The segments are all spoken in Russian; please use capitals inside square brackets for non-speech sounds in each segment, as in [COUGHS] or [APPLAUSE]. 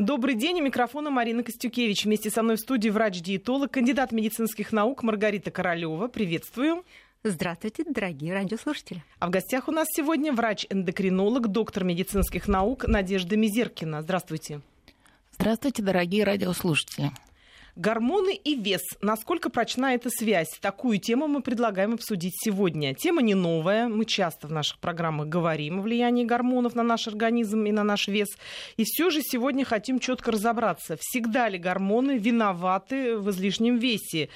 Добрый день. У микрофона Марина Костюкевич. Вместе со мной в студии врач-диетолог, кандидат медицинских наук Маргарита Королева. Приветствую. Здравствуйте, дорогие радиослушатели. А в гостях у нас сегодня врач-эндокринолог, доктор медицинских наук Надежда Мизеркина. Здравствуйте. Здравствуйте, дорогие радиослушатели. Гормоны и вес. Насколько прочна эта связь? Такую тему мы предлагаем обсудить сегодня. Тема не новая. Мы часто в наших программах говорим о влиянии гормонов на наш организм и на наш вес. И все же сегодня хотим четко разобраться, всегда ли гормоны виноваты в излишнем весе.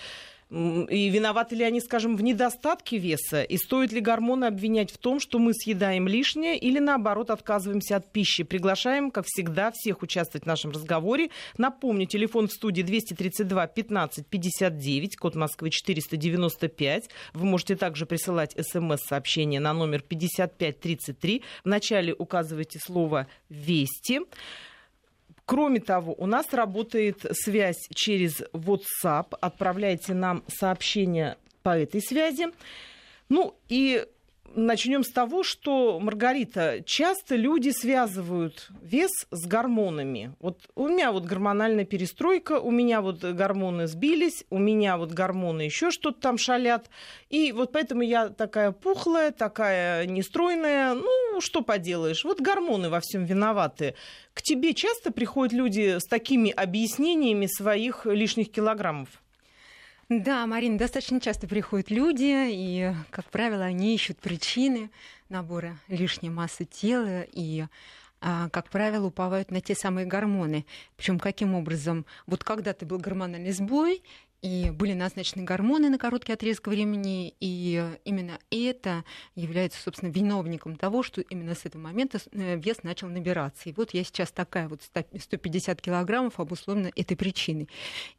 И виноваты ли они, скажем, в недостатке веса? И стоит ли гормоны обвинять в том, что мы съедаем лишнее или, наоборот, отказываемся от пищи? Приглашаем, как всегда, всех участвовать в нашем разговоре. Напомню, телефон в студии 232 15 59, код Москвы 495. Вы можете также присылать смс-сообщение на номер 5533. Вначале указывайте слово «Вести». Кроме того, у нас работает связь через WhatsApp. Отправляйте нам сообщение по этой связи. Ну и начнем с того, что, Маргарита, часто люди связывают вес с гормонами. Вот у меня вот гормональная перестройка, у меня вот гормоны сбились, у меня вот гормоны еще что-то там шалят. И вот поэтому я такая пухлая, такая нестройная. Ну, что поделаешь, вот гормоны во всем виноваты. К тебе часто приходят люди с такими объяснениями своих лишних килограммов? Да, Марина, достаточно часто приходят люди, и, как правило, они ищут причины набора лишней массы тела и а, как правило, уповают на те самые гормоны. Причем каким образом? Вот когда-то был гормональный сбой, и были назначены гормоны на короткий отрезок времени, и именно это является, собственно, виновником того, что именно с этого момента э, вес начал набираться. И вот я сейчас такая вот 150 килограммов обусловлена этой причиной.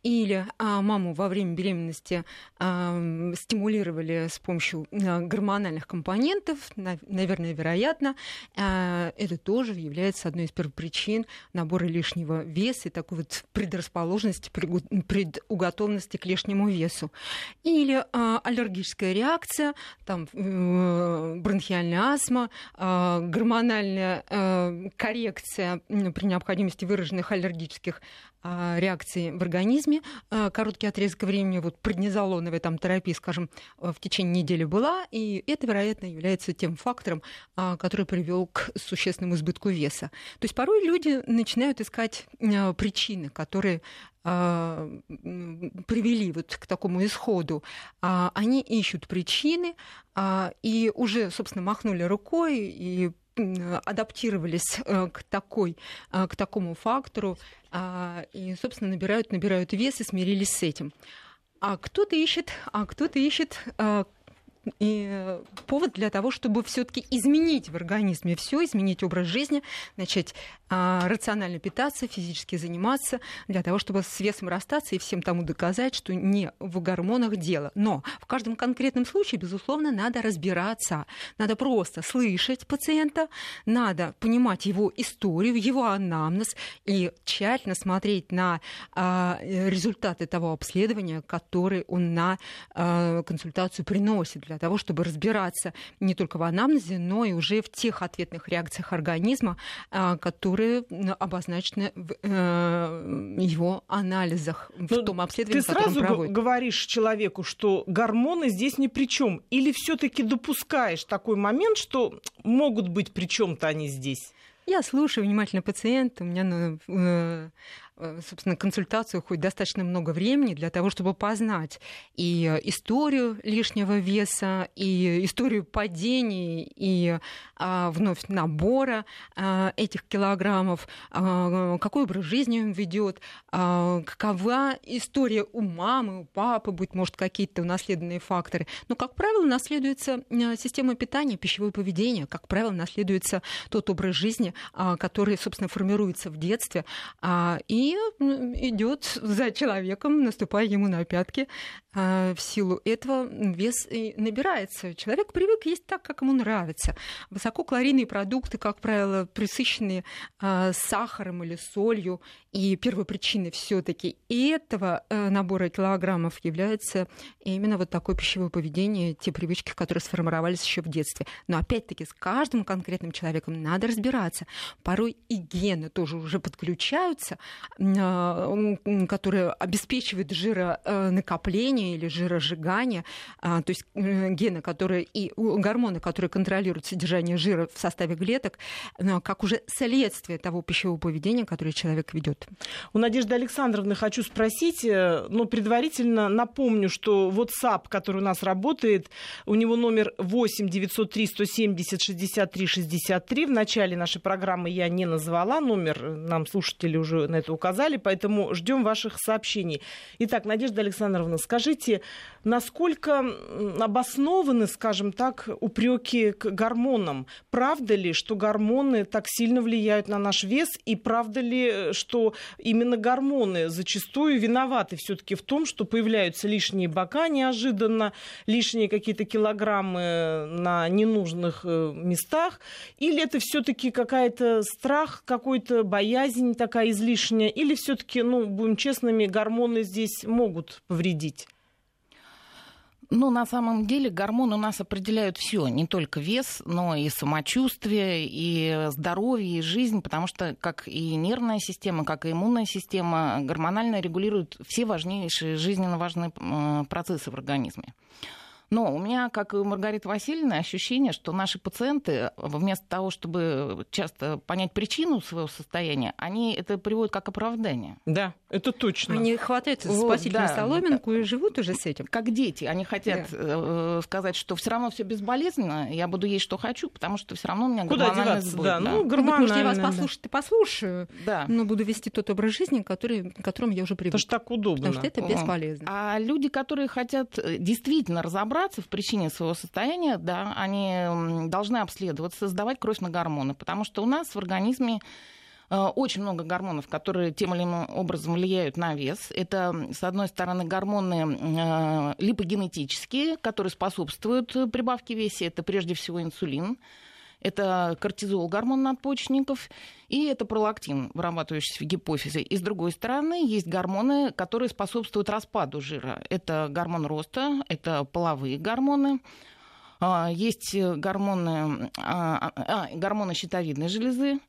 Или а, маму во время беременности а, стимулировали с помощью а, гормональных компонентов, на, наверное, вероятно, а, это тоже является одной из первопричин набора лишнего веса и такой вот предрасположенности, предуготовленности к лишнему весу. Или а, аллергическая реакция, там, э, бронхиальная астма, э, гормональная э, коррекция при необходимости выраженных аллергических реакции в организме. А, короткий отрезок времени, вот преднизолоновая там терапия, скажем, в течение недели была, и это, вероятно, является тем фактором, а, который привел к существенному избытку веса. То есть порой люди начинают искать причины, которые привели вот к такому исходу, они ищут причины и уже, собственно, махнули рукой и адаптировались э, к, такой, э, к такому фактору и, собственно, набирают, набирают вес и смирились с этим. А кто-то ищет, а кто-то ищет э, и э, повод для того, чтобы все-таки изменить в организме все, изменить образ жизни, начать а, рационально питаться, физически заниматься, для того, чтобы с весом расстаться и всем тому доказать, что не в гормонах дело. Но в каждом конкретном случае, безусловно, надо разбираться. Надо просто слышать пациента, надо понимать его историю, его анамнез и тщательно смотреть на а, результаты того обследования, который он на а, консультацию приносит для того, чтобы разбираться не только в анамнезе, но и уже в тех ответных реакциях организма, а, которые обозначены в э, его анализах, в но ну, том обследовании, ты проводит. говоришь человеку, что гормоны здесь ни при чем, или все-таки допускаешь такой момент, что могут быть при чем-то они здесь? Я слушаю внимательно пациента, у меня ну, Э, собственно, консультацию уходит достаточно много времени для того, чтобы познать и историю лишнего веса, и историю падений, и а, вновь набора а, этих килограммов, а, какой образ жизни он ведет, а, какова история у мамы, у папы, быть может, какие-то унаследованные факторы. Но, как правило, наследуется э, система питания, пищевое поведение, как правило, наследуется тот образ жизни, а, который, собственно, формируется в детстве, а, и и идет за человеком, наступая ему на пятки. А, в силу этого вес набирается. Человек привык есть так, как ему нравится. Высококалорийные продукты, как правило, присыщенные а, сахаром или солью, и первопричиной все-таки этого э, набора килограммов является именно вот такое пищевое поведение, те привычки, которые сформировались еще в детстве. Но опять-таки с каждым конкретным человеком надо разбираться. Порой и гены тоже уже подключаются, которые обеспечивают жиронакопление или жиросжигание, а, то есть э, гены, которые и гормоны, которые контролируют содержание жира в составе клеток, как уже следствие того пищевого поведения, которое человек ведет. У Надежды Александровны хочу спросить, э, но предварительно напомню, что WhatsApp, который у нас работает, у него номер 8 903 170 63 63. В начале нашей программы я не назвала номер, нам слушатели уже на это указали, поэтому ждем ваших сообщений. Итак, Надежда Александровна, скажите, насколько обоснованы, скажем так, упреки к гормонам? Правда ли, что гормоны так сильно влияют на наш вес, и правда ли, что именно гормоны зачастую виноваты все-таки в том, что появляются лишние бока неожиданно, лишние какие-то килограммы на ненужных э, местах, или это все-таки какая-то страх, какой-то боязнь такая излишняя, или все-таки, ну, будем честными, гормоны здесь могут повредить? Ну, на самом деле гормоны у нас определяют все, не только вес, но и самочувствие, и здоровье, и жизнь, потому что как и нервная система, как и иммунная система гормонально регулируют все важнейшие, жизненно важные процессы в организме. Но у меня, как и у Маргариты Васильевны, ощущение, что наши пациенты, вместо того, чтобы часто понять причину своего состояния, они это приводят как оправдание. Да, это точно. Они хватаются за спасительную да. соломинку и живут уже с этим. Как дети. Они хотят да. Э, сказать, что все равно все безболезненно, я буду есть, что хочу, потому что все равно у меня Куда гормональный деваться? сбой. Да, да. ну, гормональный, может, я вас послушать и послушаю, да. но буду вести тот образ жизни, который, к которому я уже привык. Потому что так удобно. Потому что это бесполезно. А люди, которые хотят э, действительно разобраться в причине своего состояния, да, они должны обследоваться, сдавать кровь на гормоны, потому что у нас в организме э, очень много гормонов, которые тем или иным образом влияют на вес. Это, с одной стороны, гормоны э, липогенетические, которые способствуют прибавке веса. Это прежде всего инсулин. Это кортизол, гормон надпочечников, и это пролактин, вырабатывающийся в гипофизе. И с другой стороны, есть гормоны, которые способствуют распаду жира. Это гормон роста, это половые гормоны, а, есть гормоны, а, а, гормоны щитовидной железы,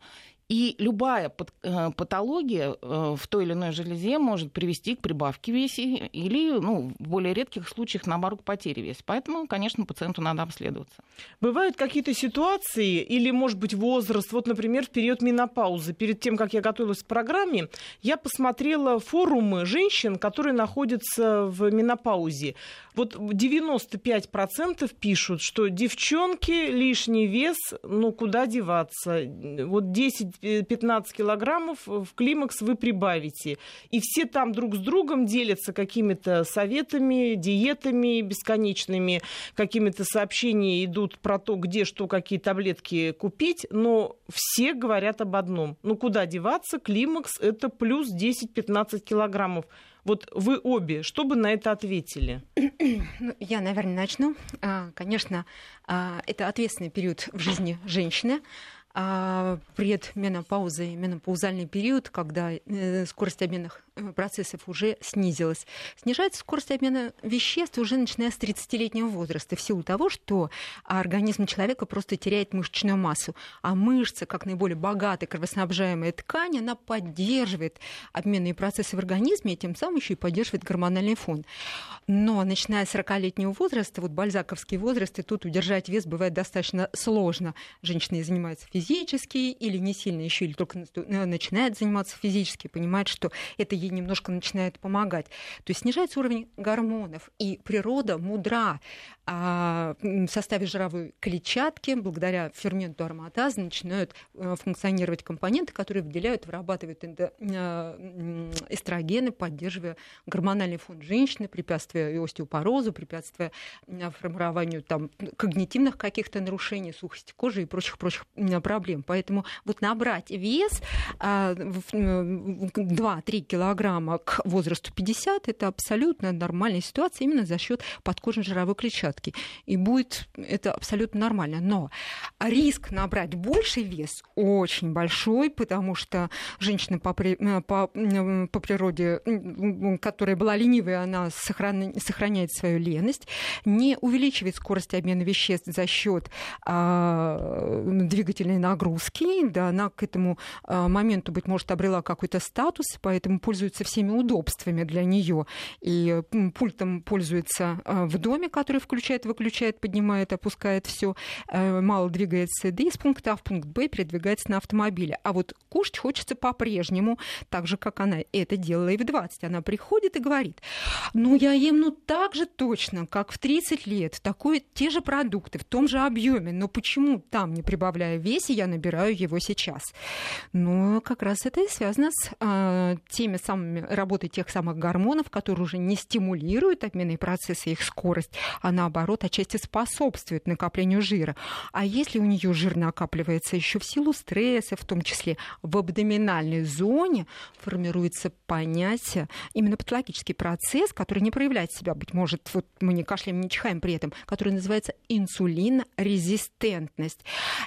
и любая э, патология э, в той или иной железе может привести к прибавке веса или, ну, в более редких случаях, наоборот, к потере веса. Поэтому, конечно, пациенту надо обследоваться. Бывают какие-то ситуации или, может быть, возраст, вот, например, в период менопаузы. Перед тем, как я готовилась к программе, я посмотрела форумы женщин, которые находятся в менопаузе. Вот 95% пишут, что девчонки лишний вес, ну куда деваться? Вот 10 15 килограммов в климакс вы прибавите. И все там друг с другом делятся какими-то советами, диетами бесконечными, какими-то сообщения идут про то, где что, какие таблетки купить, но все говорят об одном. Ну куда деваться? Климакс это плюс 10-15 килограммов. Вот вы обе, что бы на это ответили? Ну, я, наверное, начну. А, конечно, а, это ответственный период в жизни женщины а предменопауза и менопаузальный период, когда э, скорость обменных процессов уже снизилась. Снижается скорость обмена веществ уже начиная с 30-летнего возраста в силу того, что организм человека просто теряет мышечную массу. А мышца, как наиболее богатая кровоснабжаемая ткань, она поддерживает обменные процессы в организме и тем самым еще и поддерживает гормональный фон. Но начиная с 40-летнего возраста, вот бальзаковский возраст, и тут удержать вес бывает достаточно сложно. Женщины занимаются физически или не сильно еще, или только э, начинает заниматься физически, понимает, что это ей немножко начинает помогать. То есть снижается уровень гормонов, и природа мудра. А в составе жировой клетчатки, благодаря ферменту ароматаза, начинают э, функционировать компоненты, которые выделяют, вырабатывают э, эстрогены, поддерживая гормональный фон женщины, препятствуя остеопорозу, препятствуя формированию там, когнитивных каких-то нарушений, сухости кожи и прочих-прочих проблем. Поэтому вот набрать вес 2-3 а, килограмма к возрасту 50 это абсолютно нормальная ситуация именно за счет подкожной жировой клетчатки. И будет это абсолютно нормально. Но риск набрать больший вес очень большой, потому что женщина по, по, по природе, которая была ленивой, она сохраняет свою леность, не увеличивает скорость обмена веществ за счет а, двигательной нагрузки, да, она к этому а, моменту, быть может, обрела какой-то статус, поэтому пользуется всеми удобствами для нее. И пультом пользуется а, в доме, который включает, выключает, поднимает, опускает все, а, мало двигается, да из пункта А в пункт Б передвигается на автомобиле. А вот кушать хочется по-прежнему, так же, как она это делала и в 20. Она приходит и говорит, ну, я ем ну так же точно, как в 30 лет, такой, те же продукты, в том же объеме, но почему там, не прибавляя весе, я набираю его сейчас? Но как раз это и связано с э, теми самыми работой тех самых гормонов, которые уже не стимулируют обменные процессы, их скорость, а наоборот отчасти способствуют накоплению жира. А если у нее жир накапливается еще в силу стресса, в том числе в абдоминальной зоне, формируется понятие, именно патологический процесс, который не проявляет себя, быть может, вот мы не кашляем, не чихаем при этом, который называется инсулинорезистентность.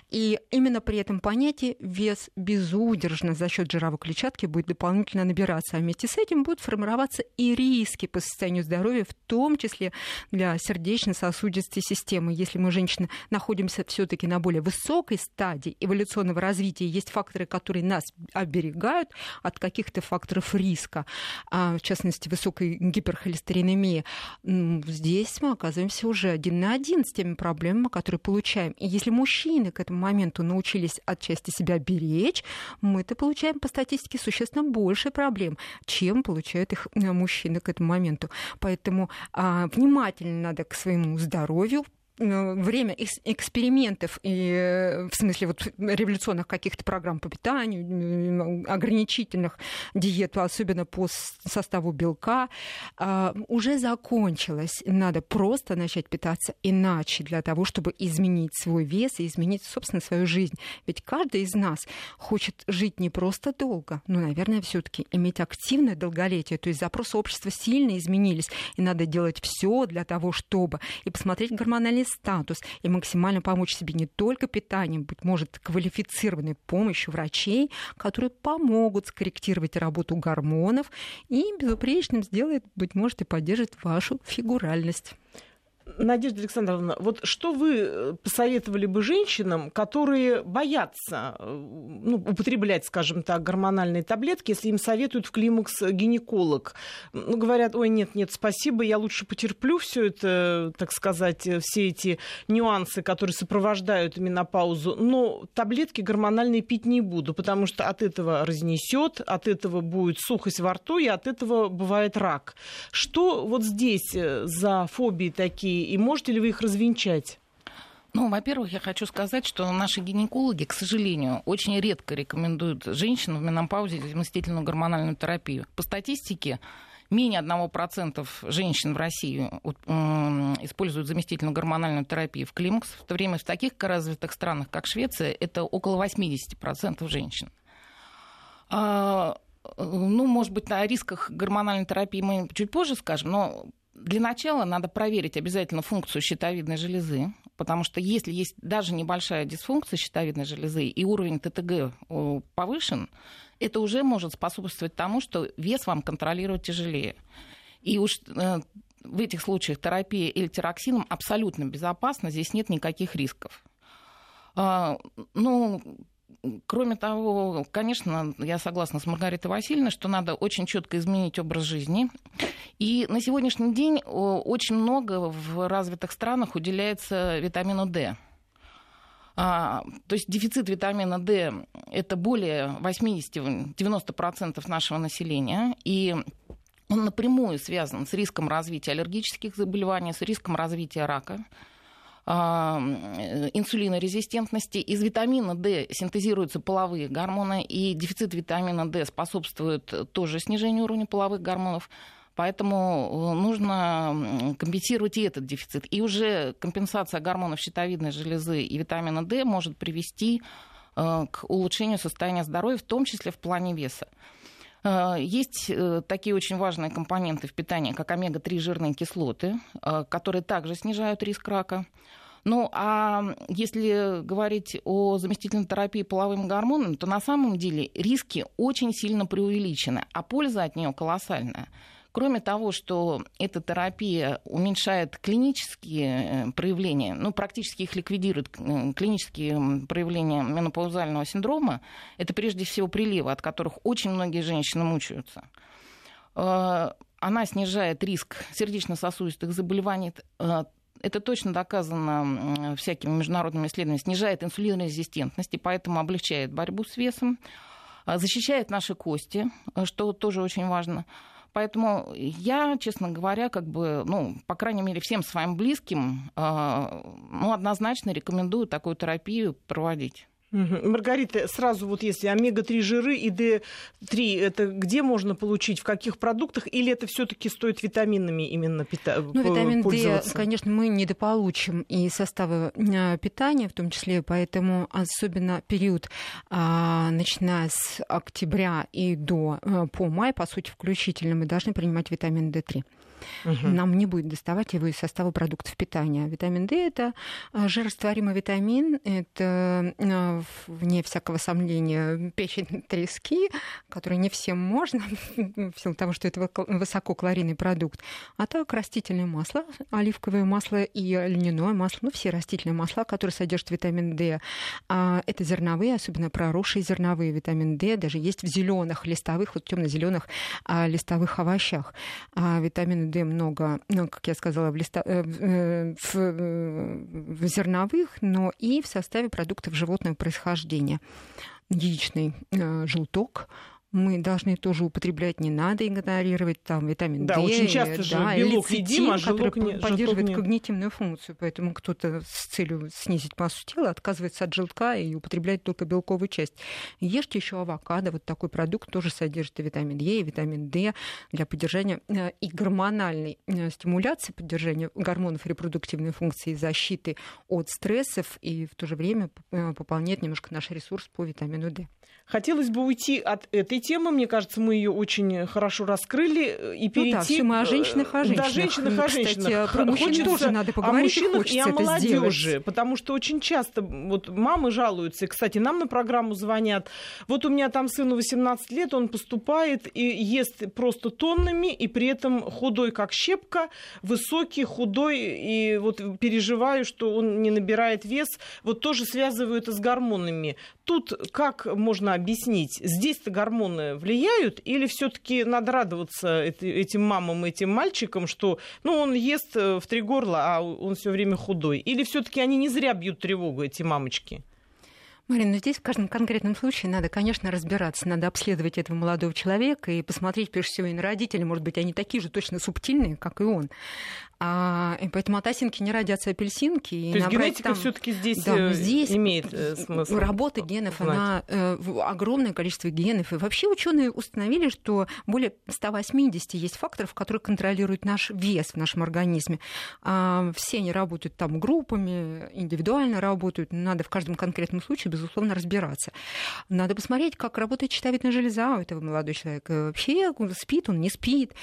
И именно при этом понятии вес безудержно за счет жировой клетчатки будет дополнительно набираться. А вместе с этим будут формироваться и риски по состоянию здоровья, в том числе для сердечно-сосудистой системы. Если мы, женщины, находимся все-таки на более высокой стадии эволюционного развития, есть факторы, которые нас оберегают от каких-то факторов риска, а, в частности, высокой гиперхолестеринемии, здесь мы оказываемся уже один на один с теми проблемами, которые получаем. И если мужчины к этому моменту научились отчасти себя беречь, мы-то получаем по статистике существенно больше проблем, чем получают их э, мужчины к этому моменту. Поэтому а, внимательно надо к своему здоровью Э, время экспериментов, и, э, в смысле вот революционных каких-то программ по питанию, ограничительных диет, особенно по составу белка, а, уже закончилось. Надо просто начать питаться иначе для того, чтобы изменить свой вес и изменить, собственно, свою жизнь. Ведь каждый из нас хочет жить не просто долго, но, наверное, все-таки иметь активное долголетие. То есть запросы общества сильно изменились, и надо делать все для того, чтобы и посмотреть гормональный статус и максимально помочь себе не только питанием, быть может, квалифицированной помощью врачей, которые помогут скорректировать работу гормонов и безупречным сделает, быть может, и поддержит вашу фигуральность. Надежда Александровна, вот что вы э, посоветовали бы женщинам, которые боятся э, ну, употреблять, скажем так, гормональные таблетки, если им советуют в климакс гинеколог? Ну, говорят, ой, нет, нет, спасибо, я лучше потерплю все это, так сказать, э, все эти нюансы, которые сопровождают менопаузу, но таблетки гормональные пить не буду, потому что от этого разнесет, от этого будет сухость во рту, и от этого бывает рак. Что вот здесь за фобии такие и можете ли вы их развенчать? Ну, во-первых, я хочу сказать, что наши гинекологи, к сожалению, очень редко рекомендуют женщинам в менопаузе заместительную гормональную терапию. По статистике, менее 1% женщин в России используют заместительную гормональную терапию в климакс, в то время в таких развитых странах, как Швеция, это около 80% женщин. А, ну, может быть, о рисках гормональной терапии мы чуть позже скажем, но для начала надо проверить обязательно функцию щитовидной железы, потому что если есть даже небольшая дисфункция щитовидной железы и уровень ТТГ повышен, это уже может способствовать тому, что вес вам контролировать тяжелее. И уж э, в этих случаях терапия эльтироксином абсолютно безопасна, здесь нет никаких рисков. А, ну, Кроме того, конечно, я согласна с Маргаритой Васильевной, что надо очень четко изменить образ жизни. И на сегодняшний день очень много в развитых странах уделяется витамину D. А, то есть дефицит витамина D – это более 80-90% нашего населения, и он напрямую связан с риском развития аллергических заболеваний, с риском развития рака инсулинорезистентности. Из витамина D синтезируются половые гормоны, и дефицит витамина D способствует тоже снижению уровня половых гормонов. Поэтому э, нужно компенсировать и этот дефицит. И уже компенсация гормонов щитовидной железы и витамина D может привести э, к улучшению состояния здоровья, в том числе в плане веса. Э, есть такие очень важные компоненты в питании, как омега-3 жирные кислоты, которые также снижают риск рака. Ну, а если говорить о заместительной терапии половым гормоном, то на самом деле риски очень сильно преувеличены, а польза от нее колоссальная. Кроме того, что эта терапия уменьшает клинические э, проявления, ну, практически их ликвидирует, э, клинические проявления менопаузального синдрома, это прежде всего приливы, от которых очень многие женщины мучаются. Э, она снижает риск сердечно-сосудистых заболеваний, это точно доказано всякими международными исследованиями, снижает инсулинорезистентность и поэтому облегчает борьбу с весом, защищает наши кости, что тоже очень важно. Поэтому я, честно говоря, как бы, ну, по крайней мере, всем своим близким, э, ну, однозначно рекомендую такую терапию проводить. Маргарита, сразу вот если омега-3 жиры и D3, это где можно получить, в каких продуктах, или это все таки стоит витаминами именно пита- ну, витамин D, конечно, мы недополучим и составы а, питания в том числе, поэтому особенно период, а, начиная с октября и до а, по май, по сути, включительно, мы должны принимать витамин D3 угу. нам не будет доставать его из состава продуктов питания. Витамин D это а, жирорастворимый витамин, это а, вне всякого сомнения печень трески, который не всем можно [LAUGHS] в силу того, что это высококалорийный продукт. А так растительное масло, оливковое масло и льняное масло, ну все растительные масла, которые содержат витамин D. А это зерновые, особенно проросшие зерновые витамин D, даже есть в зеленых листовых, вот темно-зеленых листовых овощах. Витамин D много, ну, как я сказала, в, листа... Э, э, в, э, в зерновых, но и в составе продуктов животного происхождения. Яичный желток, мы должны тоже употреблять, не надо игнорировать там витамин да, D. очень часто же да, белок едим, а желток не, поддерживает желток когнитивную функцию, поэтому кто-то с целью снизить массу тела отказывается от желтка и употребляет только белковую часть. Ешьте еще авокадо, вот такой продукт тоже содержит и витамин Е, и витамин D для поддержания э, и гормональной э, стимуляции, поддержания гормонов репродуктивной функции, защиты от стрессов и в то же время э, пополняет немножко наш ресурс по витамину D. Хотелось бы уйти от этой темы. Мне кажется, мы ее очень хорошо раскрыли и перейти. Ну, да, все мы о женщинах, о женщинах. Да, женщинах, о женщинах. Кстати, про мужчин хочется тоже надо поговорить. О мужчинах и о молодежи, потому что очень часто вот мамы жалуются. И, кстати, нам на программу звонят. Вот у меня там сыну 18 лет, он поступает и ест просто тоннами, и при этом худой как щепка, высокий, худой, и вот переживаю, что он не набирает вес. Вот тоже связываю это с гормонами. Тут как можно объяснить, здесь-то гормоны влияют или все-таки надо радоваться этим мамам, этим мальчикам, что ну, он ест э, в три горла, а он все время худой? Или все-таки они не зря бьют тревогу, эти мамочки? Марина, ну здесь в каждом конкретном случае надо, конечно, разбираться, надо обследовать этого молодого человека и посмотреть, прежде всего, и на родителей. Может быть, они такие же точно субтильные, как и он. А, и поэтому от осинки не родятся апельсинки. То есть генетика там... все-таки здесь, да, э, здесь имеет э, смысл. Работа генов, знать. она э, огромное количество генов. И вообще ученые установили, что более 180 есть факторов, которые контролируют наш вес в нашем организме. А, все они работают там группами, индивидуально работают. Надо в каждом конкретном случае, безусловно, разбираться. Надо посмотреть, как работает щитовидная железа у этого молодого человека. Вообще спит он, не спит,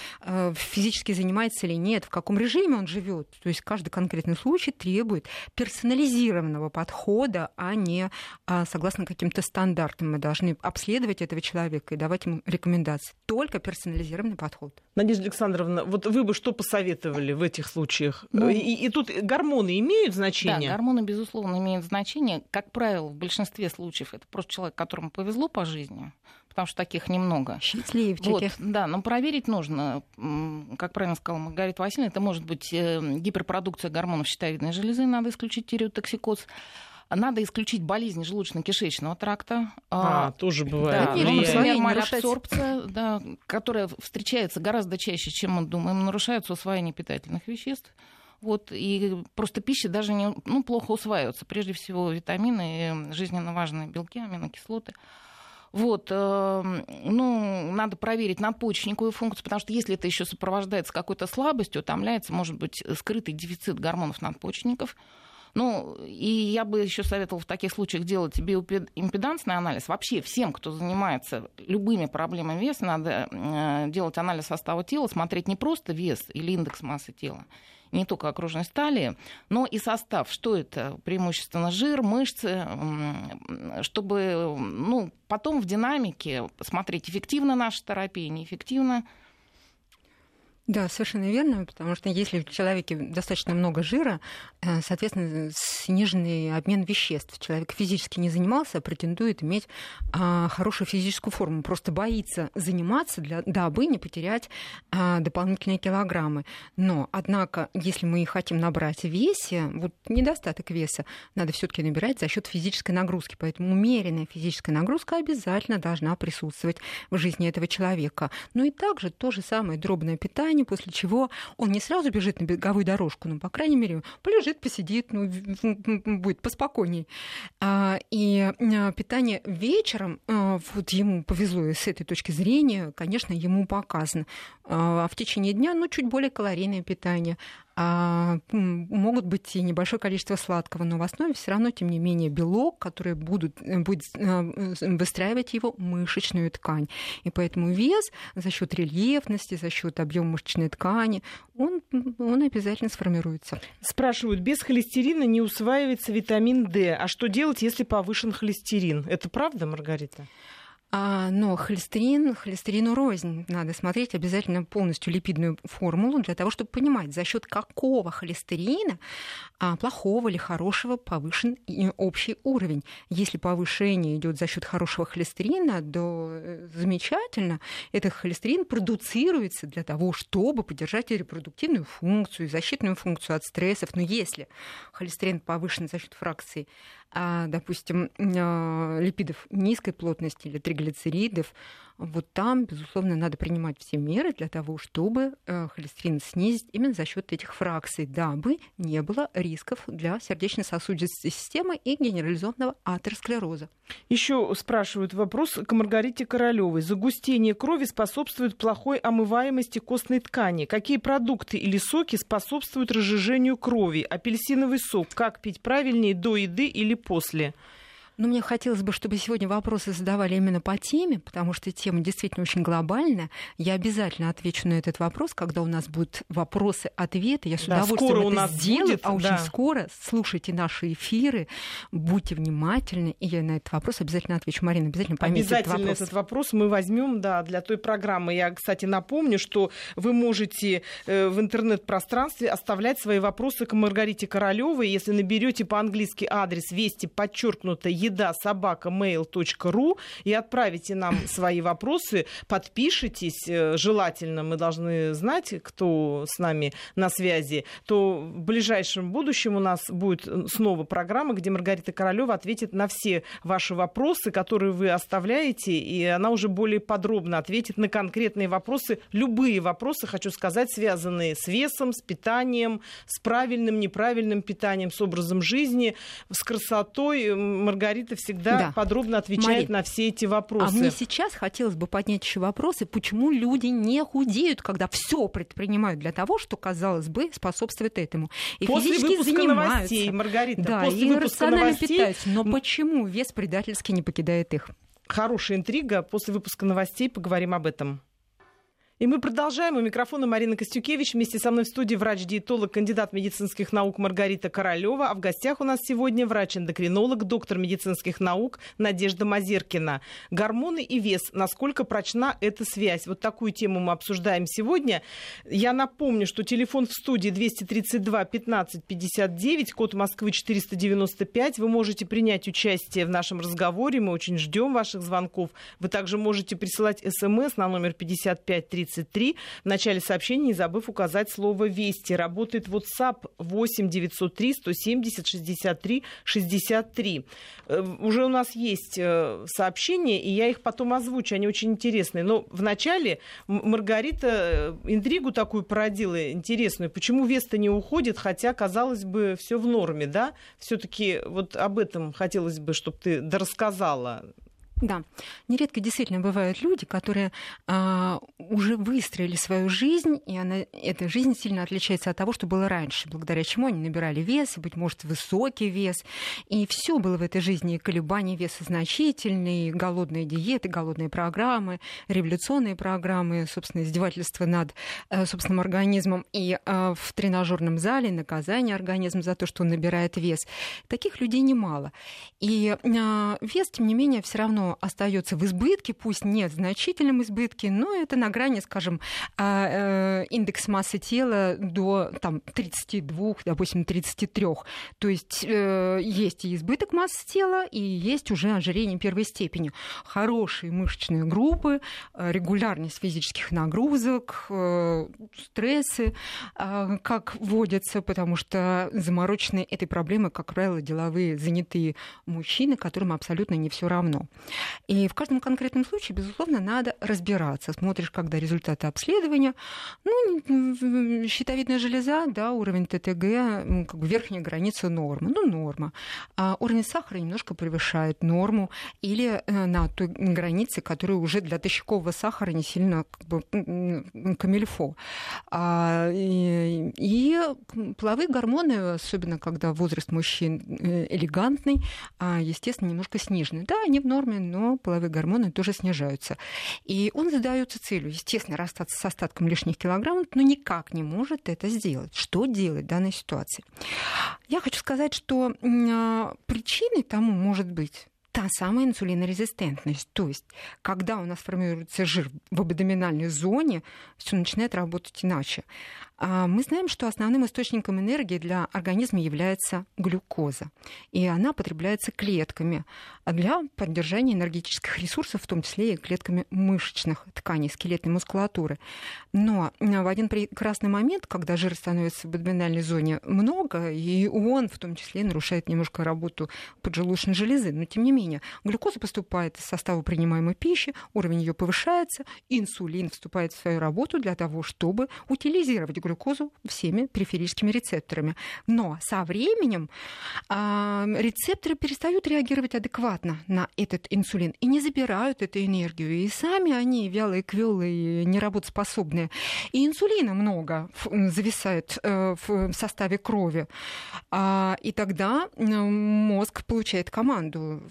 физически занимается или нет, в каком режиме время он живет. То есть каждый конкретный случай требует персонализированного подхода, а не а, согласно каким-то стандартам. Мы должны обследовать этого человека и давать ему рекомендации. Только персонализированный подход. Надежда Александровна, вот вы бы что посоветовали в этих случаях? Ну, и, и тут гормоны имеют значение? Да, гормоны, безусловно, имеют значение. Как правило, в большинстве случаев это просто человек, которому повезло по жизни потому что таких немного. Счастливчики. Вот, да, но проверить нужно, как правильно сказала Маргарита Васильевна, это может быть э, гиперпродукция гормонов щитовидной железы, надо исключить тиреотоксикоз. Надо исключить болезни желудочно-кишечного тракта. А, а тоже бывает. Да, ну, например, малоабсорбция, да, которая встречается гораздо чаще, чем мы думаем, нарушается усвоение питательных веществ. Вот, и просто пища даже не, ну, плохо усваивается. Прежде всего витамины, жизненно важные белки, аминокислоты. Вот, э, ну, надо проверить надпочечниковую функцию, потому что если это еще сопровождается какой-то слабостью, утомляется, может быть, скрытый дефицит гормонов надпочечников. Ну, и я бы еще советовала в таких случаях делать биоимпедансный анализ. Вообще всем, кто занимается любыми проблемами веса, надо э, делать анализ состава тела, смотреть не просто вес или индекс массы тела, не только окружность талии, но и состав. Что это? Преимущественно жир, мышцы, чтобы ну, потом в динамике посмотреть, эффективна наша терапия, неэффективна. Да, совершенно верно, потому что если в человеке достаточно много жира, э, соответственно, сниженный обмен веществ. Человек физически не занимался, а претендует иметь а, хорошую физическую форму, просто боится заниматься, для, дабы не потерять а, дополнительные килограммы. Но, однако, если мы хотим набрать весе, вот недостаток веса надо все таки набирать за счет физической нагрузки. Поэтому умеренная физическая нагрузка обязательно должна присутствовать в жизни этого человека. Ну и также то же самое дробное питание, питанию, после чего он не сразу бежит на беговую дорожку, но, по крайней мере, полежит, посидит, ну, будет поспокойней. А, и а, питание вечером, а, вот ему повезло с этой точки зрения, конечно, ему показано. А в течение дня, ну, чуть более калорийное питание могут быть и небольшое количество сладкого, но в основе все равно, тем не менее, белок, который будут, э, будет э, выстраивать его мышечную ткань. И поэтому вес за счет рельефности, за счет объема мышечной ткани, он, он обязательно сформируется. Спрашивают, без холестерина не усваивается витамин D. А что делать, если повышен холестерин? Это правда, Маргарита? А, но холестерин, холестерину рознь. Надо смотреть обязательно полностью липидную формулу для того, чтобы понимать, за счет какого холестерина, а, плохого или хорошего, повышен общий уровень. Если повышение идет за счет хорошего холестерина, то э, замечательно. Этот холестерин продуцируется для того, чтобы поддержать репродуктивную функцию, защитную функцию от стрессов. Но если холестерин повышен за счет фракции допустим, а, липидов низкой плотности или триглицеридов, вот там, безусловно, надо принимать все меры для того, чтобы э, холестерин снизить именно за счет этих фракций, дабы не было рисков для сердечно-сосудистой системы и генерализованного атеросклероза. Еще спрашивают вопрос к Маргарите Королевой. Загустение крови способствует плохой омываемости костной ткани. Какие продукты или соки способствуют разжижению крови? Апельсиновый сок. Как пить правильнее до еды или после? Но мне хотелось бы, чтобы сегодня вопросы задавали именно по теме, потому что тема действительно очень глобальная. Я обязательно отвечу на этот вопрос, когда у нас будут вопросы-ответы. Я с да, удовольствием это у нас сделаю, будет, а очень да. скоро слушайте наши эфиры, будьте внимательны, и я на этот вопрос обязательно отвечу. Марина, обязательно поймите обязательно этот вопрос. этот вопрос мы возьмем, да, для той программы. Я, кстати, напомню, что вы можете э, в интернет-пространстве оставлять свои вопросы к Маргарите Королевой. Если наберете по-английски адрес вести подчеркнуто еда собака mail.ru и отправите нам [COUGHS] свои вопросы, подпишитесь, э, желательно мы должны знать, кто с нами на связи, то в ближайшем будущем у нас будет снова программа, где Маргарита Королева ответит на все ваши вопросы, которые вы оставляете, и она уже более подробно ответит на конкретные вопросы, любые вопросы, хочу сказать, связанные с весом, с питанием, с правильным, неправильным питанием, с образом жизни, с красотой. Маргарита Маргарита всегда да. подробно отвечает Марин, на все эти вопросы. А мне сейчас хотелось бы поднять еще вопросы, почему люди не худеют, когда все предпринимают для того, что, казалось бы, способствует этому. И после физически выпуска занимаются. новостей, Маргарита, да, после и выпуска новостей... питаются. Но почему вес предательски не покидает их? Хорошая интрига. После выпуска новостей поговорим об этом. И мы продолжаем. У микрофона Марина Костюкевич. Вместе со мной в студии врач-диетолог, кандидат медицинских наук Маргарита Королева. А в гостях у нас сегодня врач-эндокринолог, доктор медицинских наук Надежда Мазеркина. Гормоны и вес. Насколько прочна эта связь? Вот такую тему мы обсуждаем сегодня. Я напомню, что телефон в студии 232 15 59, код Москвы 495. Вы можете принять участие в нашем разговоре. Мы очень ждем ваших звонков. Вы также можете присылать смс на номер 55 30 33. В начале сообщения, не забыв указать слово «Вести». Работает WhatsApp 8 903 170 63 63. Уже у нас есть э, сообщения, и я их потом озвучу, они очень интересные. Но вначале Маргарита э, интригу такую породила интересную. Почему Веста не уходит, хотя, казалось бы, все в норме, да? Все-таки вот об этом хотелось бы, чтобы ты рассказала. Да, нередко действительно бывают люди, которые а, уже выстроили свою жизнь, и она, эта жизнь сильно отличается от того, что было раньше, благодаря чему они набирали вес, и, быть может, высокий вес. И все было в этой жизни, и колебания веса значительные, и голодные диеты, голодные программы, революционные программы, собственно, издевательства над э, собственным организмом, и э, в тренажерном зале наказание организма за то, что он набирает вес. Таких людей немало. И э, вес, тем не менее, все равно остается в избытке, пусть нет в значительном избытке, но это на грани, скажем, а, э, индекс массы тела до там, 32, допустим, 33. То есть э, есть и избыток массы тела, и есть уже ожирение первой степени. Хорошие мышечные группы, э, регулярность физических нагрузок, стрессы, как вводятся, потому что замороченные этой проблемой, как правило, деловые занятые мужчины, которым абсолютно не все равно. И в каждом конкретном случае, безусловно, надо разбираться. Смотришь, когда результаты обследования, ну, щитовидная железа, да, уровень ТТГ, как бы верхняя граница нормы, ну, норма. А уровень сахара немножко превышает норму или э, на той границе, которая уже для тощакового сахара не сильно как бы, камильфо. А, и, и половые гормоны, особенно когда возраст мужчин э, элегантный, а, естественно, немножко снижены. Да, они в норме, но половые гормоны тоже снижаются. И он задается целью, естественно, расстаться с остатком лишних килограммов, но никак не может это сделать. Что делать в данной ситуации? Я хочу сказать, что а, причиной тому может быть та самая инсулинорезистентность. То есть, когда у нас формируется жир в абдоминальной зоне, все начинает работать иначе. А мы знаем, что основным источником энергии для организма является глюкоза, и она потребляется клетками для поддержания энергетических ресурсов, в том числе и клетками мышечных тканей, скелетной мускулатуры. Но в один прекрасный момент, когда жир становится в абдоминальной зоне много, и он в том числе нарушает немножко работу поджелудочной железы, но тем не менее глюкоза поступает из состава принимаемой пищи, уровень ее повышается, инсулин вступает в свою работу для того, чтобы утилизировать глюкозу всеми периферическими рецепторами. Но со временем э, рецепторы перестают реагировать адекватно на этот инсулин и не забирают эту энергию. И сами они вялые, квелые, неработоспособные. И инсулина много зависает э, в составе крови. А, и тогда мозг получает команду.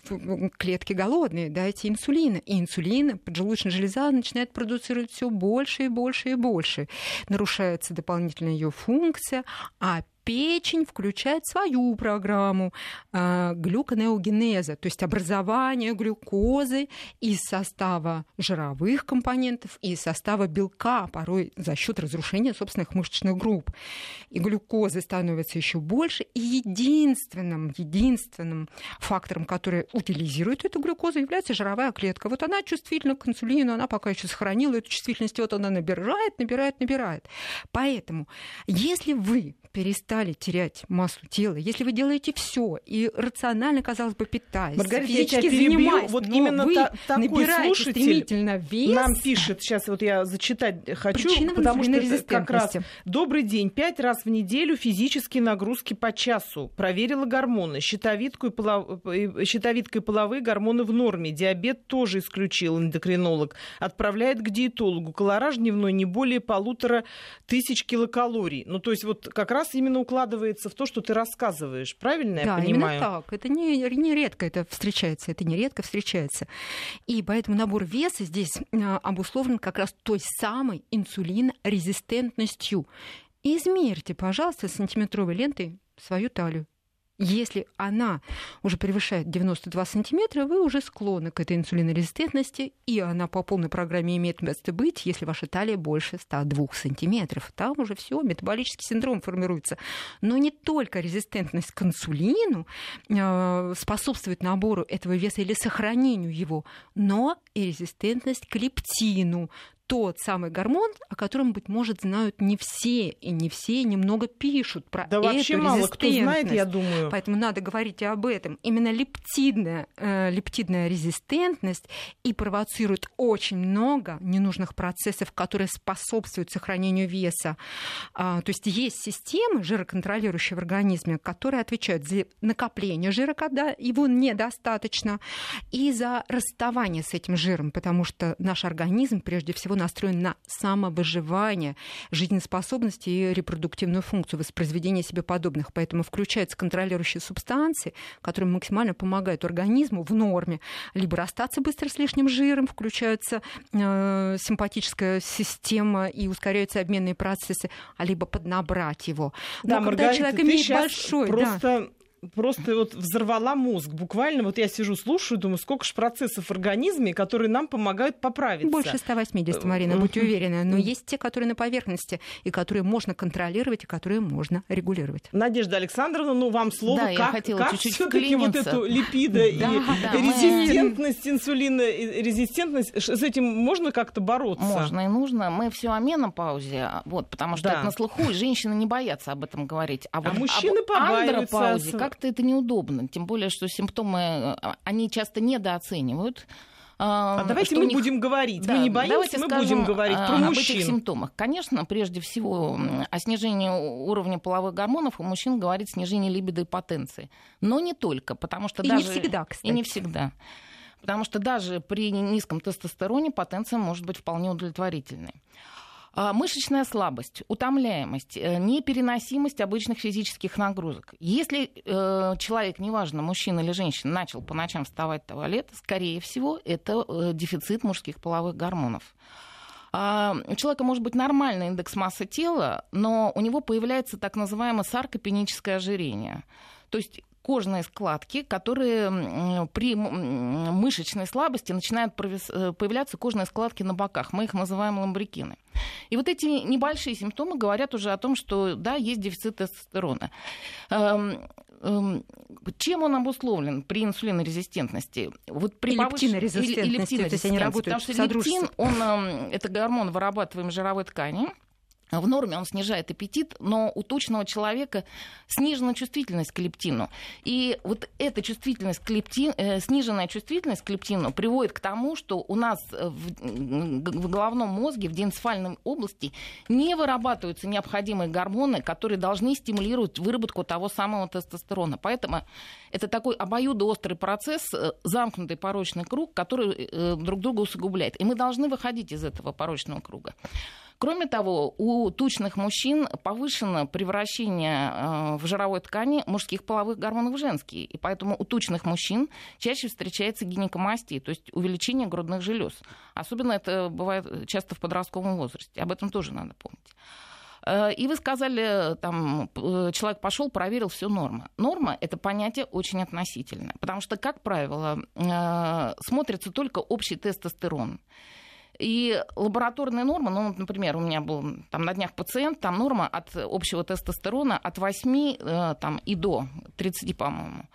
Клетки голодные, дайте инсулина. И инсулина, поджелудочная железа начинает продуцировать все больше и больше и больше. Нарушается дополнительно ее функция, а печень включает свою программу э, глюконеогенеза, то есть образование глюкозы из состава жировых компонентов и состава белка, порой за счет разрушения собственных мышечных групп. И глюкозы становится еще больше. И единственным, единственным фактором, который утилизирует эту глюкозу, является жировая клетка. Вот она чувствительна к инсулину, она пока еще сохранила эту чувствительность, вот она набирает, набирает, набирает. Поэтому, если вы перестали терять массу тела, если вы делаете все и рационально, казалось бы, питаясь, Маргарита, физически занимаясь, вот именно вы та, такой слушатель стремительно вес, нам пишет, сейчас вот я зачитать хочу, потому что это как раз добрый день, пять раз в неделю физические нагрузки по часу, проверила гормоны, щитовидку и, полов... щитовидка и половые гормоны в норме, диабет тоже исключил эндокринолог, отправляет к диетологу, колораж дневной не более полутора тысяч килокалорий, ну то есть вот как раз раз именно укладывается в то, что ты рассказываешь. Правильно да, я понимаю? именно так. Это не, не редко это встречается, это не редко встречается. И поэтому набор веса здесь а, обусловлен как раз той самой инсулинорезистентностью. Измерьте, пожалуйста, сантиметровой лентой свою талию. Если она уже превышает 92 сантиметра, вы уже склонны к этой инсулинорезистентности, и она по полной программе имеет место быть, если ваша талия больше 102 сантиметров. Там уже все, метаболический синдром формируется. Но не только резистентность к инсулину э, способствует набору этого веса или сохранению его, но и резистентность к лептину, тот самый гормон, о котором, быть может, знают не все, и не все немного пишут про да эту вообще мало кто знает, я думаю. Поэтому надо говорить и об этом. Именно лептидная, э, лептидная резистентность и провоцирует очень много ненужных процессов, которые способствуют сохранению веса. А, то есть есть системы жироконтролирующие в организме, которые отвечают за накопление жира, когда его недостаточно, и за расставание с этим жиром, потому что наш организм прежде всего настроен на самовыживание, жизнеспособность и репродуктивную функцию воспроизведения себе подобных. Поэтому включаются контролирующие субстанции, которые максимально помогают организму в норме либо расстаться быстро с лишним жиром, включаются э, симпатическая система и ускоряются обменные процессы, а либо поднабрать его. Но да, когда Маргарита, человек имеет большой... Просто... Да, просто вот взорвала мозг. Буквально вот я сижу, слушаю, думаю, сколько же процессов в организме, которые нам помогают поправиться. Больше 180, Марина, будьте уверены. Но есть те, которые на поверхности, и которые можно контролировать, и которые можно регулировать. Надежда Александровна, ну вам слово, да, как, я хотела как чуть-чуть все-таки вот эту липидо и резистентность, инсулина, резистентность, с этим можно как-то бороться? Можно и нужно. Мы все о менопаузе, вот, потому что это на слуху, и женщины не боятся об этом говорить. А, вот а мужчины побаиваются как-то это неудобно. Тем более, что симптомы, э, они часто недооценивают. А давайте мы них... будем говорить. Да, мы не боимся, мы будем говорить про об мужчин. этих симптомах. Конечно, прежде всего, о снижении уровня половых гормонов у мужчин говорит снижение либидо и потенции. Но не только, потому что и даже... не всегда, кстати. И не всегда. Потому что даже при низком тестостероне потенция может быть вполне удовлетворительной. А, мышечная слабость, утомляемость, э, непереносимость обычных физических нагрузок. Если э, человек, неважно, мужчина или женщина, начал по ночам вставать в туалет, скорее всего, это э, дефицит мужских половых гормонов. А, у человека может быть нормальный индекс массы тела, но у него появляется так называемое саркопеническое ожирение. То есть кожные складки, которые при мышечной слабости начинают э, появляться кожные складки на боках. Мы их называем ламбрикины. И вот эти небольшие симптомы говорят уже о том, что да, есть дефицит тестостерона. Эм, эм, чем он обусловлен при инсулинорезистентности? Вот при лептинорезистентности, или, или то есть они работают Потому что лептин, он, эм, это гормон, вырабатываемый жировой ткани, в норме он снижает аппетит, но у тучного человека снижена чувствительность к лептину. И вот эта чувствительность к лептину, э, сниженная чувствительность к лептину приводит к тому, что у нас в, в головном мозге, в денцефальной области не вырабатываются необходимые гормоны, которые должны стимулировать выработку того самого тестостерона. Поэтому это такой обоюдоострый процесс, э, замкнутый порочный круг, который э, друг друга усугубляет. И мы должны выходить из этого порочного круга. Кроме того, у тучных мужчин повышено превращение э, в жировой ткани мужских половых гормонов в женские. И поэтому у тучных мужчин чаще встречается гинекомастия, то есть увеличение грудных желез. Особенно это бывает часто в подростковом возрасте. Об этом тоже надо помнить. Э, и вы сказали, там, человек пошел, проверил, все норма. Норма это понятие очень относительное, потому что, как правило, э, смотрится только общий тестостерон. И лабораторная норма, ну, например, у меня был там на днях пациент, там норма от общего тестостерона от 8 э, там, и до 30, по-моему.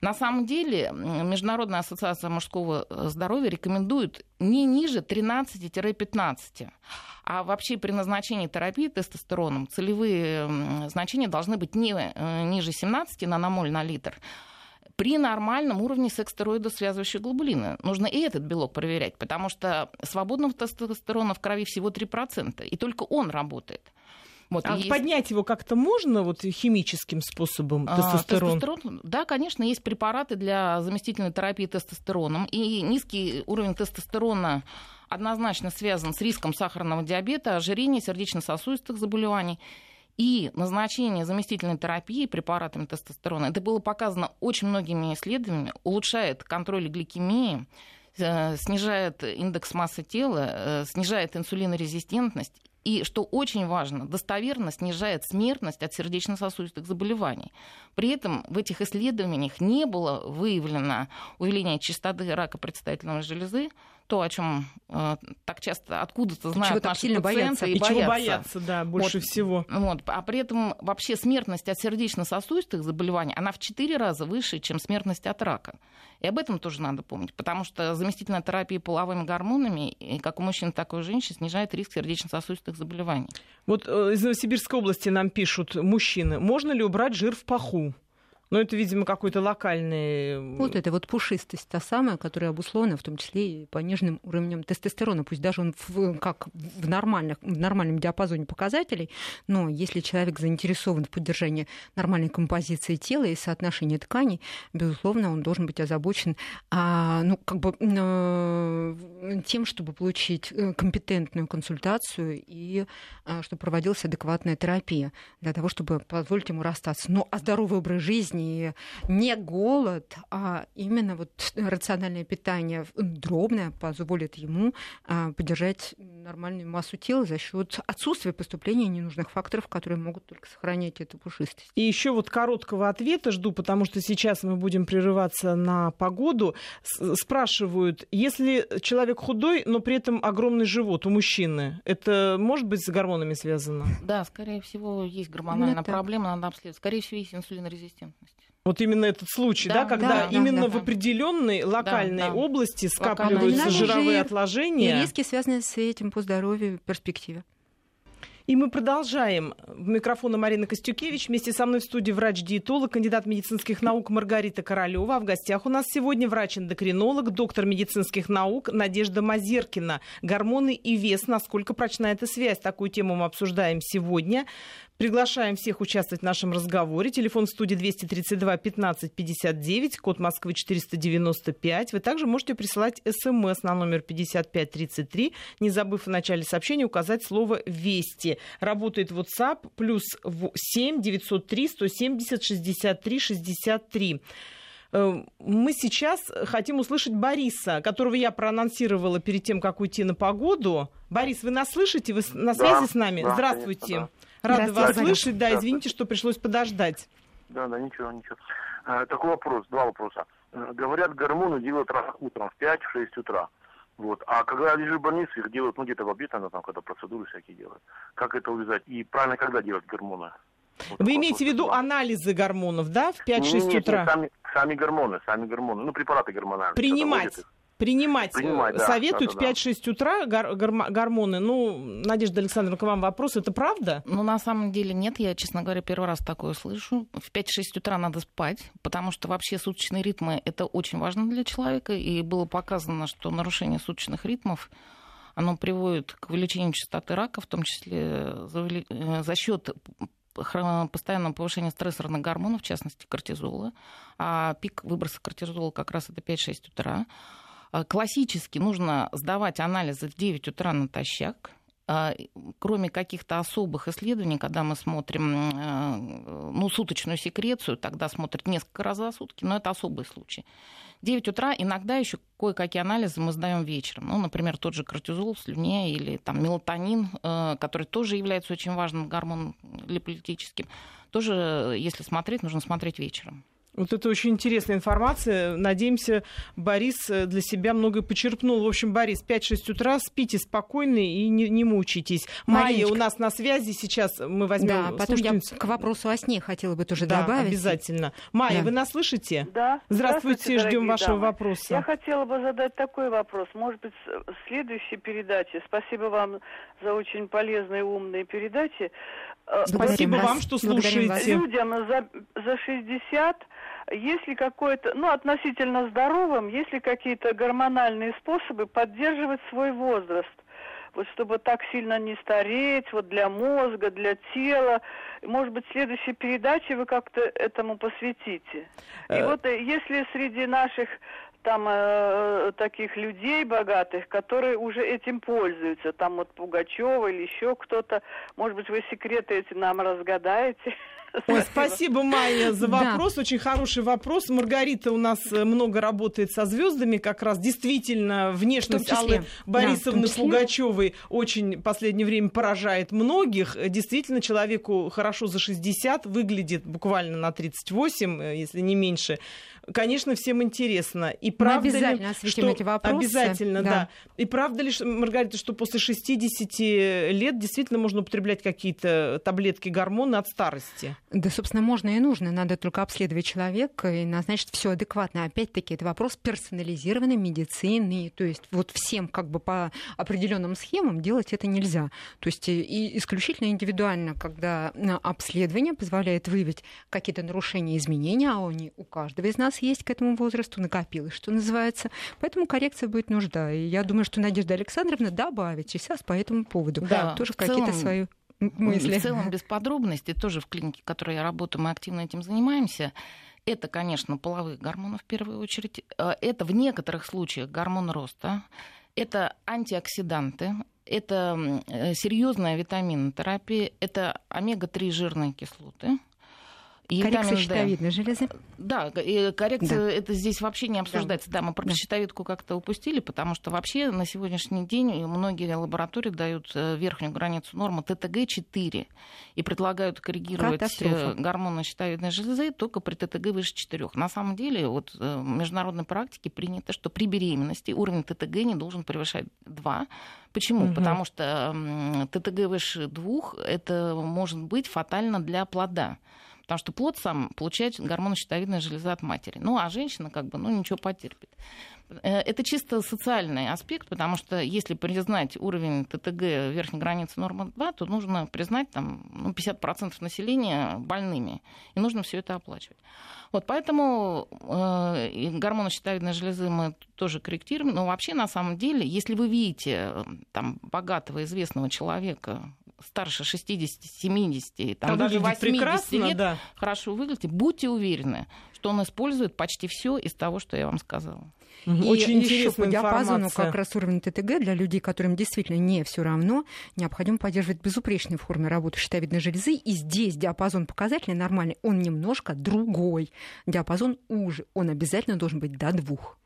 На самом деле Международная ассоциация мужского э, здоровья рекомендует не ниже 13-15. А вообще при назначении терапии тестостероном целевые значения должны быть не э, ниже 17 наномоль на литр, при нормальном уровне секс-стероида связывающей глобулины. Нужно и этот белок проверять, потому что свободного тестостерона в крови всего 3%, и только он работает. Вот, а есть... поднять его как-то можно вот химическим способом а, тестостерон? А, тестостерон? Да, конечно, есть препараты для заместительной терапии тестостероном. И низкий уровень тестостерона однозначно связан с риском сахарного диабета, ожирения, сердечно-сосудистых заболеваний и назначение заместительной терапии препаратами тестостерона, это было показано очень многими исследованиями, улучшает контроль гликемии, э, снижает индекс массы тела, э, снижает инсулинорезистентность и, что очень важно, достоверно снижает смертность от сердечно-сосудистых заболеваний. При этом в этих исследованиях не было выявлено увеличение частоты рака предстательной железы, то, о чем э, так часто откуда-то знают чего наши сильно боятся? и, И боятся. чего бояться, да, больше Вот. всего. Вот. А при этом вообще смертность от сердечно-сосудистых заболеваний, она в 4 раза выше, чем смертность от рака. И об этом тоже надо помнить, потому что заместительная терапия половыми гормонами, и как у мужчин, так и у женщин, снижает риск сердечно-сосудистых заболеваний. Вот э, из Новосибирской области нам пишут мужчины, можно ли убрать жир в паху? Ну, это, видимо, какой-то локальный... Вот это вот пушистость, та самая, которая обусловлена в том числе и пониженным уровнем тестостерона. Пусть даже он в, как в, нормальных, в нормальном диапазоне показателей, но если человек заинтересован в поддержании нормальной композиции тела и соотношения тканей, безусловно, он должен быть озабочен а, ну, как бы, э, тем, чтобы получить э, компетентную консультацию и а, чтобы проводилась адекватная терапия для того, чтобы позволить ему расстаться. Ну, а здоровый образ жизни, не голод, а именно вот рациональное питание дробное позволит ему а, поддержать нормальную массу тела за счет отсутствия поступления ненужных факторов, которые могут только сохранять эту пушистость. И еще вот короткого ответа жду, потому что сейчас мы будем прерываться на погоду. Спрашивают, если человек худой, но при этом огромный живот у мужчины, это может быть с гормонами связано? Да, скорее всего, есть гормональная так. проблема, надо обследовать. Скорее всего, есть инсулинорезистентность. Вот именно этот случай, да, Да, когда да, да, именно да, в да. определенной локальной да. области Локальная. скапливаются Абдоминальный жировые жир отложения. И риски, связанные с этим по здоровью в перспективе. И мы продолжаем. В микрофона Марина Костюкевич. Вместе со мной в студии врач-диетолог, кандидат медицинских наук Маргарита Королева. А в гостях у нас сегодня врач-эндокринолог, доктор медицинских наук Надежда Мазеркина. Гормоны и вес. Насколько прочна эта связь? Такую тему мы обсуждаем сегодня. Приглашаем всех участвовать в нашем разговоре. Телефон в студии 232 15 59, код Москвы 495. Вы также можете присылать смс на номер 5533, не забыв в начале сообщения указать слово «Вести». Работает WhatsApp плюс 7 903 170 63 63. Э, Мы сейчас хотим услышать Бориса, которого я проанонсировала перед тем, как уйти на погоду. Борис, вы нас слышите? Вы на связи с нами? да, Здравствуйте. конечно, Рада вас слышать. Да, извините, что пришлось подождать. Да, да, ничего, ничего. Э, такой вопрос, два вопроса. Э, говорят, гормоны делают рано утром в 5-6 утра. Вот. А когда лежишь в больнице, их делают, ну, где-то в обед, наверное, там, когда процедуры всякие делают. Как это увязать? И правильно, когда делать гормоны? Вот Вы имеете в виду анализы гормонов, да, в Не, 5-6 нет, нет, утра? Сами, сами гормоны, сами гормоны. Ну, препараты гормональные. Принимать. Принимать, Принимать, э, да, советуют да, да, в 5-6 утра гор- гормо- гормоны. Ну, Надежда Александровна, к вам вопрос. Это правда? Ну, на самом деле нет, я, честно говоря, первый раз такое слышу. В 5-6 утра надо спать, потому что вообще суточные ритмы – это очень важно для человека, и было показано, что нарушение суточных ритмов оно приводит к увеличению частоты рака, в том числе за, увели- э, за счет постоянного повышения стрессорных гормонов, в частности кортизола. А пик выброса кортизола как раз это 5-6 утра. А, Классически нужно сдавать анализы в 9 утра натощак. А, Кроме каких-то особых исследований, когда мы смотрим э, ну, суточную секрецию, тогда смотрят несколько раз за сутки, но это особый случай. 9 утра иногда еще кое-какие анализы мы сдаем вечером. Ну, например, тот же кортизол в слюне или там мелатонин, э, который тоже является очень важным гормоном липолитическим. Тоже, если смотреть, нужно смотреть вечером. Вот это очень интересная информация. Надеемся, Борис э, для себя многое почерпнул. В общем, Борис, 5-6 утра, спите спокойно и не, не мучайтесь. Майя Мариночка. у нас на связи. Сейчас мы возьмем Да, потом я к вопросу о сне хотела бы тоже Да, добавить. обязательно. Майя, Да. вы нас слышите? Да. Здравствуйте, ждем дорогие вашего дамы. вопроса. Я хотела бы задать такой вопрос. Может быть, с- в следующей передаче. Спасибо вам за очень полезные умные передачи. Э, Спасибо Благодарим вам, вас. что Благодарим вас. слушаете. Людям за, за 60, если какой-то, ну, относительно здоровым, есть ли какие-то гормональные способы поддерживать свой возраст? Вот чтобы так сильно не стареть, вот для мозга, для тела. Может быть, в следующей передаче вы как-то этому посвятите. И Э. вот э, если среди наших там э, таких людей богатых, которые уже этим пользуются, там вот Пугачева или еще кто-то, может быть, вы секреты эти нам разгадаете? [LAUGHS] Ой, спасибо, Майя, за Да. вопрос. Очень хороший вопрос. Маргарита у нас э, много работает со звездами, как раз действительно внешность. Аллы Борисовны Да. Пугачевой очень в последнее время поражает многих. Э, Действительно, человеку хорошо за 60, выглядит буквально на 38, э, если не меньше. Конечно, всем интересно. И правда Мы обязательно ли, осветим что... эти вопросы. Обязательно, да. Да. И правда ли, Маргарита, что после 60 лет действительно можно употреблять какие-то таблетки гормоны от старости? Да, собственно, можно и нужно. Надо только обследовать человека и назначить все адекватно. Опять-таки, это вопрос персонализированной медицины. То есть вот всем как бы по определенным схемам делать это нельзя. То есть и исключительно индивидуально, когда э, обследование позволяет выявить какие-то нарушения, изменения, а они у каждого из нас есть к этому возрасту, накопилось, что называется. Поэтому коррекция будет нужда. И я думаю, что Надежда Александровна добавит сейчас по этому поводу. Да, тоже какие-то свои мысли. В целом, без подробностей, тоже в клинике, в которой я работаю, мы активно этим занимаемся. Это, конечно, половые гормоны в первую очередь. Э, Это в некоторых случаях гормон роста. Это антиоксиданты. Это э, серьезная витаминотерапия. Это омега-3 жирные кислоты. И Коррекция витамин D. щитовидной железы. Да, и коррекция это здесь вообще не обсуждается. Да, мы про Да. щитовидку как-то упустили, потому что вообще на сегодняшний день многие лаборатории дают э, верхнюю границу нормы ТТГ-4 и предлагают коррегировать Катастрофа. э, гормоны щитовидной железы только при ТТГ выше 4. На самом деле, вот э, в международной практике принято, что при беременности уровень ТТГ не должен превышать 2. Почему? Мгм. Потому что ТТГ выше 2 это может быть фатально для плода. Потому что плод сам получает гормоны щитовидной железы от матери. Ну, а женщина как бы, ну, ничего потерпит. Э, Это чисто социальный аспект, потому что если признать уровень ТТГ верхней границы нормы 2, то нужно признать там, ну, 50% населения больными. И нужно все это оплачивать. Вот поэтому э, и гормоны щитовидной железы мы тоже корректируем. Но вообще, на самом деле, если вы видите э, там, богатого, известного человека, старше 60, 70, там, Там даже выглядит 80 прекрасно, лет, да. хорошо выглядите, будьте уверены, что он использует почти все из того, что я вам сказала. И Очень интересная по диапазону информация. как раз уровень ТТГ для людей, которым действительно не все равно, необходимо поддерживать безупречной форме работы щитовидной железы. И здесь диапазон показателей нормальный, он немножко другой. Диапазон уже, он обязательно должен быть до двух.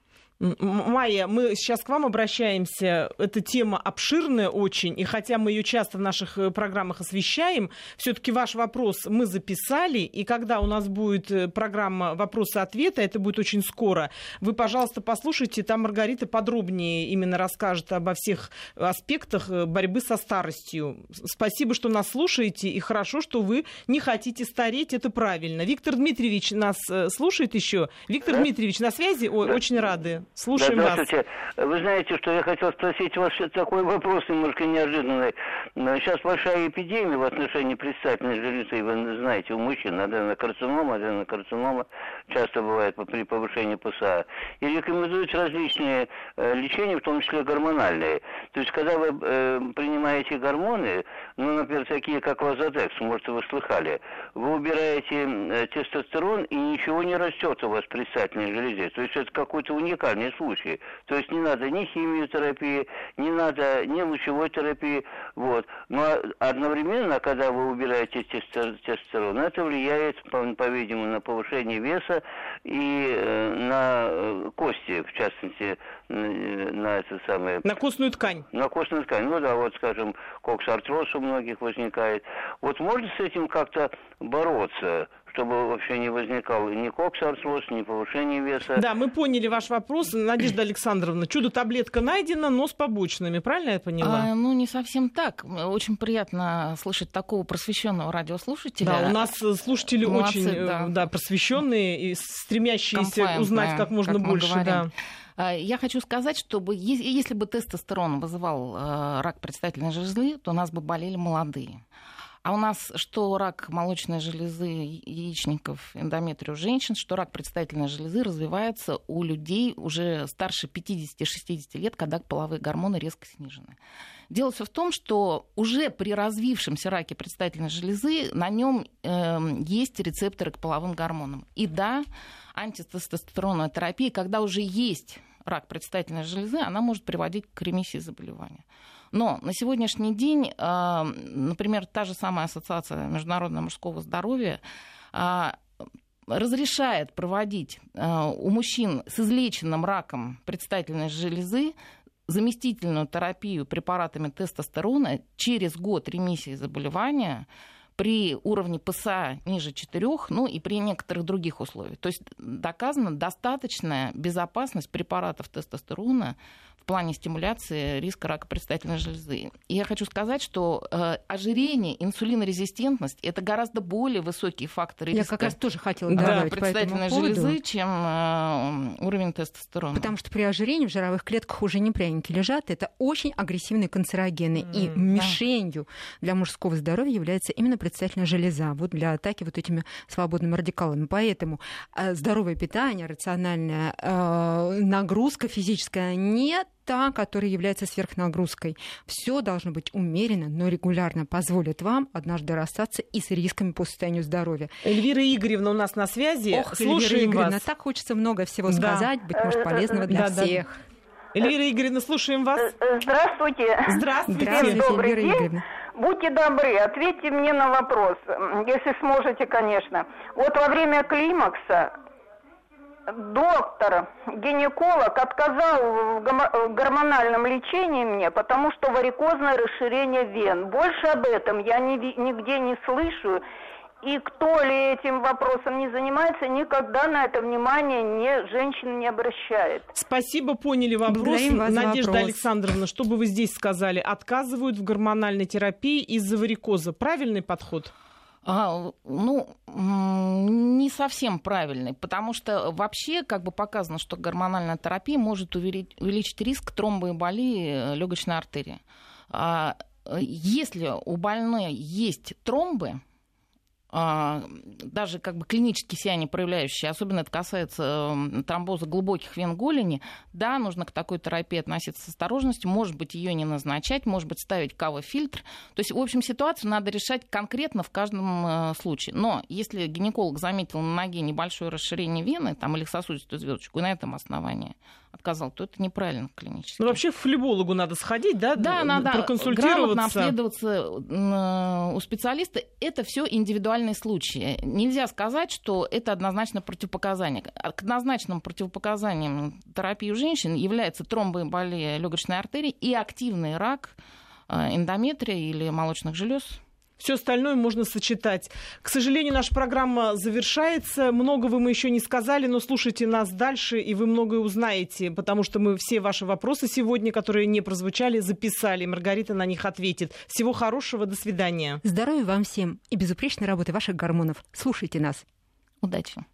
Майя, мы сейчас к вам обращаемся. Эта тема обширная очень, и хотя мы ее часто в наших э, программах освещаем, все-таки ваш вопрос мы записали, и когда у нас будет э, программа вопросы-ответы, это будет очень скоро, вы, пожалуйста, послушайте, там Маргарита подробнее именно расскажет обо всех аспектах э, борьбы со старостью. Спасибо, что нас слушаете, и хорошо, что вы не хотите стареть, это правильно. Виктор Дмитриевич нас слушает еще. Виктор Да. Дмитриевич, на связи? Ой, Да. очень рады. Да, Слушаем вас. здравствуйте. Вы знаете, что я хотел спросить у вас такой вопрос немножко неожиданный. Сейчас большая эпидемия в отношении предстательной железы, вы знаете, у мужчин аденокарцинома, аденокарцинома часто бывает при повышении ПСА. И рекомендуют различные э, лечения, в том числе гормональные. То есть, когда вы э, принимаете гормоны, ну, например, такие как вазодекс, может, вы слыхали, вы убираете э, тестостерон, и ничего не растет у вас в предстательной железе. То есть, это какой-то уникальный случай. То есть, не надо ни химиотерапии, не надо ни лучевой терапии. Вот. Но одновременно, когда вы убираете тестостерон, это влияет, по- по-видимому, на повышение веса и э, на э, кости, в частности, э, на это самое... На костную ткань. На костную ткань. Ну да, вот, скажем, коксартроз у многих возникает. Вот можно с этим как-то бороться, чтобы вообще не возникал ни коксартроз, ни повышение веса? Да, мы поняли ваш вопрос. Надежда [CLEARS THROAT] Александровна, чудо-таблетка найдена, но с побочными. Правильно я поняла? А, ну, не совсем так. Очень приятно слышать такого просвещенного радиослушателя. Да, у нас э, слушатели Молодцы, очень э, да. да, просвещенные и стремящиеся Комплаентные, узнать как можно как больше. Да. А, Я хочу сказать, чтобы если бы тестостерон вызывал э, рак предстательной железы, то у нас бы болели молодые. А у нас что рак молочной железы, яичников, эндометрия у женщин, что рак предстательной железы развивается у людей уже старше 50-60 лет, когда половые гормоны резко снижены. Дело все в том, что уже при развившемся раке предстательной железы на нем есть рецепторы к половым гормонам. И да, антитестостеронная терапия, когда уже есть рак предстательной железы, она может приводить к ремиссии заболевания. Но на сегодняшний день, э, например, та же самая Ассоциация международного мужского здоровья э, разрешает проводить э, у мужчин с излеченным раком предстательной железы заместительную терапию препаратами тестостерона через год ремиссии заболевания при уровне ПСА ниже 4, ну и при некоторых других условиях. То есть доказана достаточная безопасность препаратов тестостерона в плане стимуляции риска рака предстательной железы. И я хочу сказать, что э, ожирение, инсулинорезистентность это гораздо более высокие факторы я риска как раз тоже хотела да, добавить предстательной по железы, поводу. чем э, уровень тестостерона. Потому что при ожирении в жировых клетках уже не пряники лежат. Это очень агрессивные канцерогены. М, и да. мишенью для мужского здоровья является именно предстательная железа. Вот для атаки вот этими свободными радикалами. Поэтому э, здоровое питание, рациональная э, нагрузка физическая не та, которая является сверхнагрузкой. Все должно быть умеренно, но регулярно позволит вам однажды расстаться и с рисками по состоянию здоровья. Эльвира Игоревна у нас на связи. Ох, Эльвира Слушаем Игоревна, вас. так хочется много всего Да. сказать, быть может, полезного для Да, да. всех. Эльвира Игоревна, слушаем вас. Э, Здравствуйте. Здравствуйте. Здравствуйте, Добрый Эльвира день. Игоревна. Будьте добры, ответьте мне на вопрос, если сможете, конечно. Вот во время климакса доктор, гинеколог отказал в гормональном лечении мне, потому что варикозное расширение вен. Больше об этом я ни ви- нигде не слышу. И кто ли этим вопросом не занимается, никогда на это внимание не, женщина не обращает. Спасибо, поняли вопрос. Надежда вопрос. Александровна, что бы вы здесь сказали? Отказывают в гормональной терапии из-за варикоза. Правильный подход? А, ну, не совсем правильный, потому что вообще как бы показано, что гормональная терапия может увеличить, риск тромбоэмболии легочной артерии. А, э, Если у больной есть тромбы, даже как бы клинические сияния проявляющие, особенно это касается м, тромбоза глубоких вен голени, да, нужно к такой терапии относиться с осторожностью, может быть, ее не назначать, может быть, ставить кава-фильтр. То есть, в общем, ситуацию надо решать конкретно в каждом э, случае. Но если гинеколог заметил на ноге небольшое расширение вены там, или сосудистую звездочку, и на этом основании отказал, то это неправильно клинически. Ну, вообще к флебологу надо сходить, да? Да, надо грамотно проконсультироваться. обследоваться м, у специалиста. Это все индивидуальные случаи. Нельзя сказать, что это однозначно противопоказание. А К однозначным противопоказаниям терапии у женщин является тромбоэмболия легочной артерии и активный рак э, эндометрия или молочных желез. Все остальное можно сочетать. К сожалению, наша программа завершается. Многого мы еще не сказали, но слушайте нас дальше, и вы многое узнаете, потому что мы все ваши вопросы сегодня, которые не прозвучали, записали. Маргарита на них ответит. Всего хорошего, до свидания. Здоровья вам всем и безупречной работы ваших гормонов. Слушайте нас. Удачи!